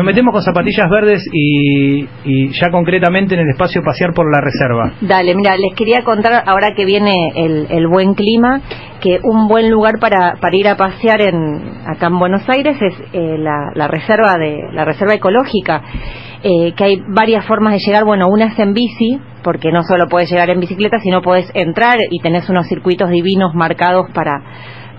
Nos metemos con zapatillas verdes y, y, ya concretamente en el espacio pasear por la reserva. Dale, mira, les quería contar ahora que viene el, el buen clima, que un buen lugar para, ir a pasear en, acá en Buenos Aires es eh, la, la, reserva de la reserva ecológica, eh, que hay varias formas de llegar. Bueno, una es en bici, porque no solo puedes llegar en bicicleta, sino puedes entrar y tenés unos circuitos divinos marcados para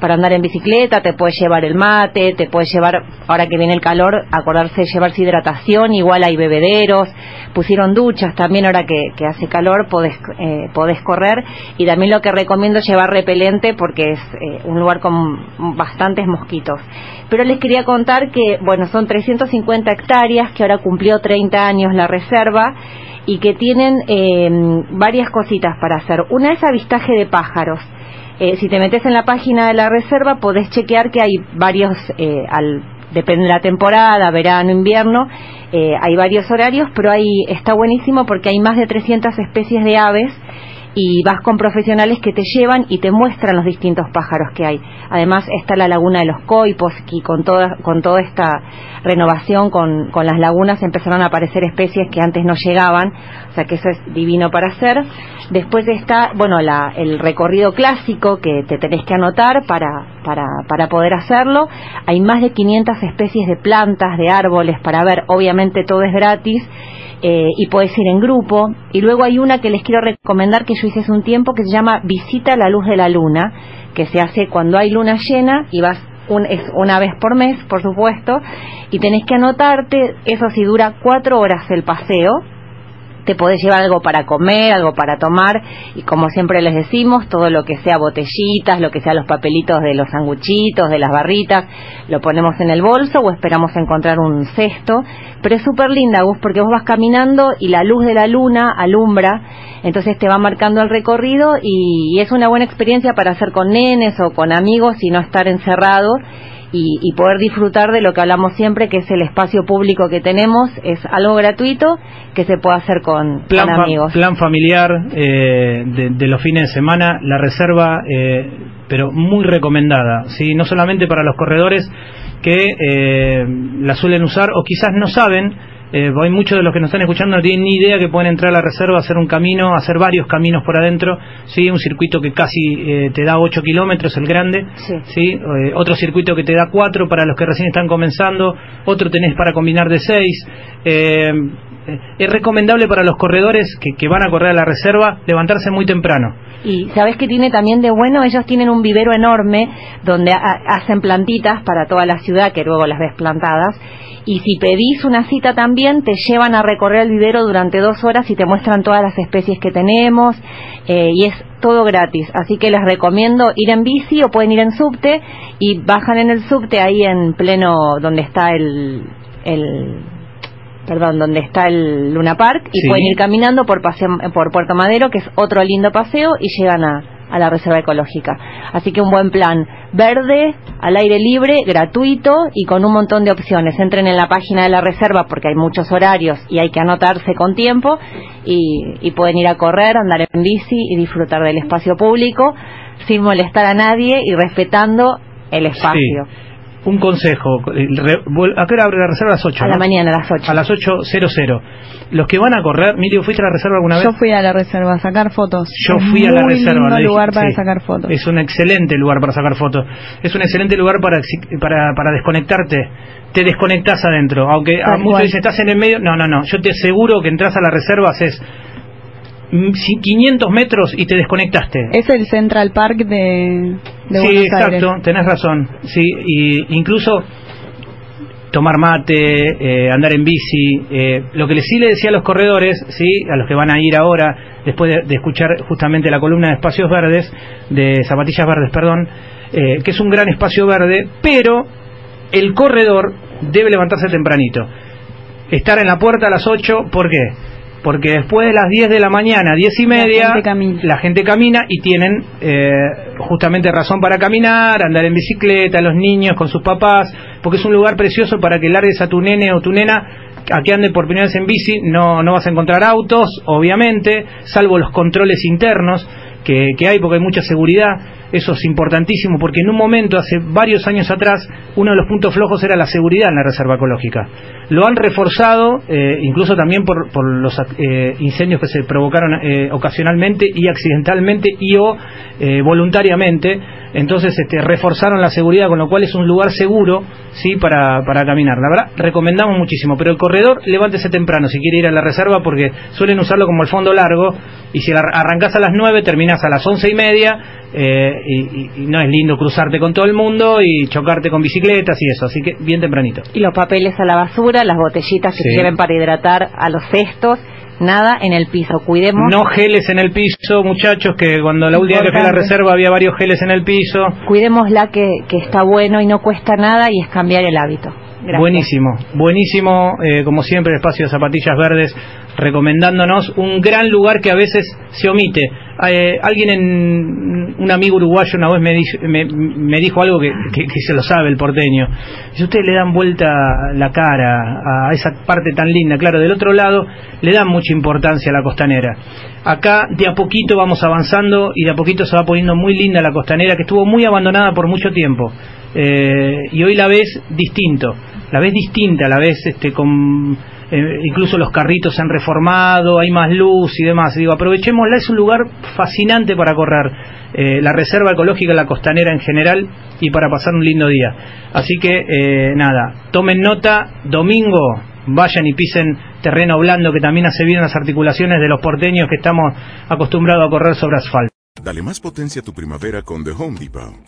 para andar en bicicleta, te puedes llevar el mate, te puedes llevar, ahora que viene el calor, acordarse de llevarse hidratación, igual hay bebederos, pusieron duchas también ahora que, hace calor, podés, eh, podés correr y también lo que recomiendo es llevar repelente porque es eh, un lugar con bastantes mosquitos. Pero les quería contar que, bueno, son 350 hectáreas, que ahora cumplió 30 años la reserva y que tienen eh, varias cositas para hacer. Una es avistaje de pájaros eh, si te metes en la página de la reserva, podés chequear que hay varios, eh, depende de la temporada, verano, invierno, eh, hay varios horarios, pero ahí está buenísimo porque hay más de 300 especies de aves y vas con profesionales que te llevan y te muestran los distintos pájaros que hay. Además está la laguna de los coipos y con toda, con toda esta renovación con, con las lagunas empezaron a aparecer especies que antes no llegaban, o sea que eso es divino para hacer. Después está, bueno, el recorrido clásico que te tenés que anotar para, para, para poder hacerlo. Hay más de 500 especies de plantas, de árboles para ver, obviamente todo es gratis eh, y puedes ir en grupo. Y luego hay una que les quiero recomendar que yo hace un tiempo que se llama Visita a la Luz de la Luna, que se hace cuando hay luna llena y vas un, es una vez por mes, por supuesto, y tenés que anotarte, eso sí dura cuatro horas el paseo, te podés llevar algo para comer, algo para tomar y como siempre les decimos, todo lo que sea botellitas, lo que sea los papelitos de los sanguchitos, de las barritas, lo ponemos en el bolso o esperamos encontrar un cesto, pero es súper linda, Gus, porque vos vas caminando y la luz de la luna alumbra, entonces te va marcando el recorrido y, es una buena experiencia para hacer con nenes o con amigos y no estar encerrado y, y, poder disfrutar de lo que hablamos siempre, que es el espacio público que tenemos, es algo gratuito que se puede hacer con, plan con amigos. plan familiar eh, de, de, los fines de semana, la reserva, eh, pero muy recomendada, ¿sí? no solamente para los corredores que eh, la suelen usar o quizás no saben eh, hay muchos de los que nos están escuchando no tienen ni idea que pueden entrar a la reserva, hacer un camino, hacer varios caminos por adentro, sí, un circuito que casi eh, te da 8 kilómetros, el grande, sí, ¿sí? Eh, otro circuito que te da 4 para los que recién están comenzando, otro tenés para combinar de 6. Es recomendable para los corredores que, que van a correr a la reserva levantarse muy temprano. Y sabes que tiene también de bueno, ellos tienen un vivero enorme donde ha, hacen plantitas para toda la ciudad que luego las ves plantadas. Y si pedís una cita también, te llevan a recorrer el vivero durante dos horas y te muestran todas las especies que tenemos. Eh, y es todo gratis. Así que les recomiendo ir en bici o pueden ir en subte y bajan en el subte ahí en pleno donde está el perdón, donde está el Luna Park y sí. pueden ir caminando por, paseo, por Puerto Madero, que es otro lindo paseo, y llegan a, a la reserva ecológica. Así que un buen plan. Verde, al aire libre, gratuito y con un montón de opciones. Entren en la página de la reserva porque hay muchos horarios y hay que anotarse con tiempo y, y pueden ir a correr, andar en bici y disfrutar del espacio público sin molestar a nadie y respetando el espacio. Sí un consejo. ¿A qué hora abre la reserva? A las 8. A ¿no? la mañana, a las 8. A las 8.00. Los que van a correr, Miriam, ¿fuiste a la reserva alguna vez? Yo fui a la reserva a sacar fotos. Yo fui a la reserva. Es un lugar para sí, sacar fotos. Es un excelente lugar para sacar fotos. Es un excelente lugar para, para, para desconectarte. Te desconectas adentro. Aunque a muchos dicen, estás en el medio. No, no, no. Yo te aseguro que entras a la reserva, haces 500 metros y te desconectaste. Es el Central Park de, de sí, Buenos exacto, Aires. tenés razón. Sí, y incluso tomar mate, eh, andar en bici, eh, lo que sí le decía a los corredores, sí, a los que van a ir ahora después de, de escuchar justamente la columna de espacios verdes, de zapatillas verdes, perdón, eh, que es un gran espacio verde, pero el corredor debe levantarse tempranito. estar en la puerta a las 8, ¿por qué? Porque después de las 10 de la mañana, 10 y media, la gente camina, y tienen eh, justamente razón para caminar, andar en bicicleta, los niños con sus papás, porque es un lugar precioso para que largues a tu nene o tu nena a que ande por primera vez en bici, no, no vas a encontrar autos, obviamente, salvo los controles internos que, que hay, porque hay mucha seguridad eso es importantísimo porque en un momento, hace varios años atrás, uno de los puntos flojos era la seguridad en la reserva ecológica. Lo han reforzado, eh, incluso también por, por los eh, incendios que se provocaron eh, ocasionalmente y accidentalmente y o voluntariamente. Entonces este, reforzaron la seguridad, con lo cual es un lugar seguro sí para, para caminar. La verdad, recomendamos muchísimo. Pero el corredor, levántese temprano si quiere ir a la reserva porque suelen usarlo como el fondo largo y si arrancás a las 9, terminás a las once y media eh, y, no es lindo cruzarte con todo el mundo y chocarte con bicicletas y eso, así que bien tempranito. Y los papeles a la basura, las botellitas que sirven para hidratar a los cestos, nada en el piso, cuidemos. No geles en el piso, muchachos, que cuando la última vez que fui a la reserva había varios geles en el piso. Cuidémosla que, que está bueno y no cuesta nada y es cambiar el hábito. Buenísimo, buenísimo, eh, como siempre, el espacio de zapatillas verdes recomendándonos un gran lugar que a veces se omite. Eh, alguien, en, un amigo uruguayo una vez me, me, dijo algo que, se lo sabe el porteño. Si ustedes le dan vuelta la cara a esa parte tan linda, claro, del otro lado le dan mucha importancia a la costanera. Acá de a poquito vamos avanzando y de a poquito se va poniendo muy linda la costanera que estuvo muy abandonada por mucho tiempo. Eh, y hoy la ves distinto, la ves distinta, la ves este, con eh, incluso los carritos se han reformado, hay más luz y demás. Digo, aprovechémosla, es un lugar fascinante para correr, eh, la reserva ecológica, la costanera en general y para pasar un lindo día. Así que, eh, nada, tomen nota, domingo vayan y pisen terreno blando que también hace bien las articulaciones de los porteños que estamos acostumbrados a correr sobre asfalto. Dale más potencia a tu primavera con The Home Depot.